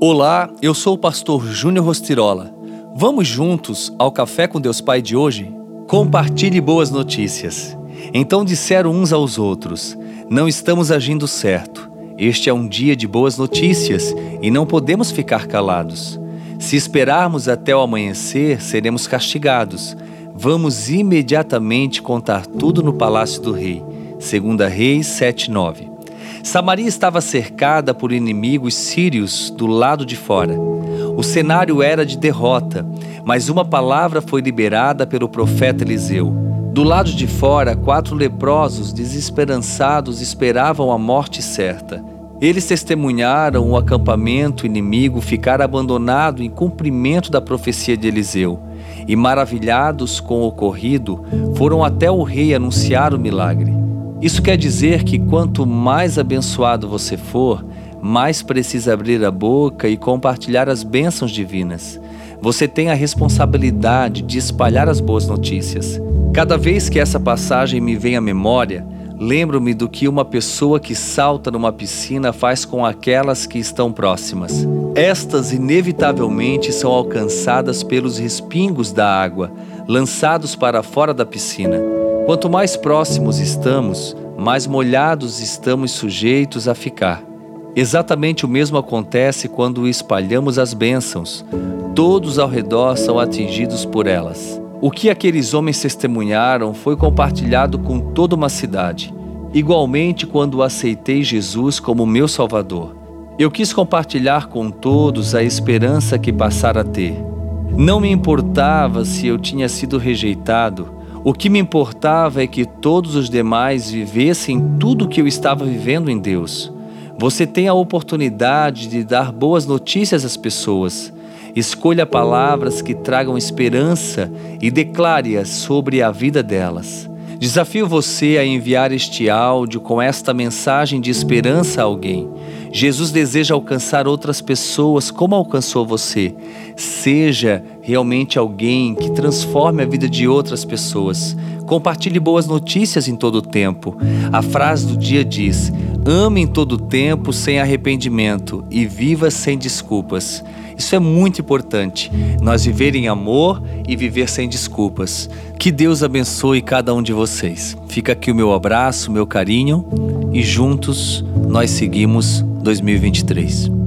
Olá, eu sou o pastor Júnior Rostirola. Vamos juntos ao Café com Deus Pai de hoje? Compartilhe boas notícias. Então disseram uns aos outros: Não estamos agindo certo. Este é um dia de boas notícias e não podemos ficar calados. Se esperarmos até o amanhecer, seremos castigados. Vamos imediatamente contar tudo no palácio do rei. 2 Reis 7:9. Samaria estava cercada por inimigos sírios do lado de fora. O cenário era de derrota, mas uma palavra foi liberada pelo profeta Eliseu. Do lado de fora, quatro leprosos desesperançados esperavam a morte certa. Eles testemunharam o acampamento inimigo ficar abandonado em cumprimento da profecia de Eliseu. E maravilhados com o ocorrido, foram até o rei anunciar o milagre. Isso quer dizer que quanto mais abençoado você for, mais precisa abrir a boca e compartilhar as bênçãos divinas. Você tem a responsabilidade de espalhar as boas notícias. Cada vez que essa passagem me vem à memória, lembro-me do que uma pessoa que salta numa piscina faz com aquelas que estão próximas. Estas inevitavelmente são alcançadas pelos respingos da água, lançados para fora da piscina. Quanto mais próximos estamos, mais molhados estamos sujeitos a ficar. Exatamente o mesmo acontece quando espalhamos as bênçãos. Todos ao redor são atingidos por elas. O que aqueles homens testemunharam foi compartilhado com toda uma cidade. Igualmente, quando aceitei Jesus como meu Salvador, eu quis compartilhar com todos a esperança que passara a ter. Não me importava se eu tinha sido rejeitado o que me importava é que todos os demais vivessem tudo o que eu estava vivendo em Deus. Você tem a oportunidade de dar boas notícias às pessoas. Escolha palavras que tragam esperança e declare-as sobre a vida delas. Desafio você a enviar este áudio com esta mensagem de esperança a alguém. Jesus deseja alcançar outras pessoas como alcançou você. Seja realmente alguém que transforme a vida de outras pessoas. Compartilhe boas notícias em todo o tempo. A frase do dia diz: ame em todo o tempo sem arrependimento e viva sem desculpas. Isso é muito importante, nós viver em amor e viver sem desculpas. Que Deus abençoe cada um de vocês. Fica aqui o meu abraço, meu carinho e juntos nós seguimos 2023.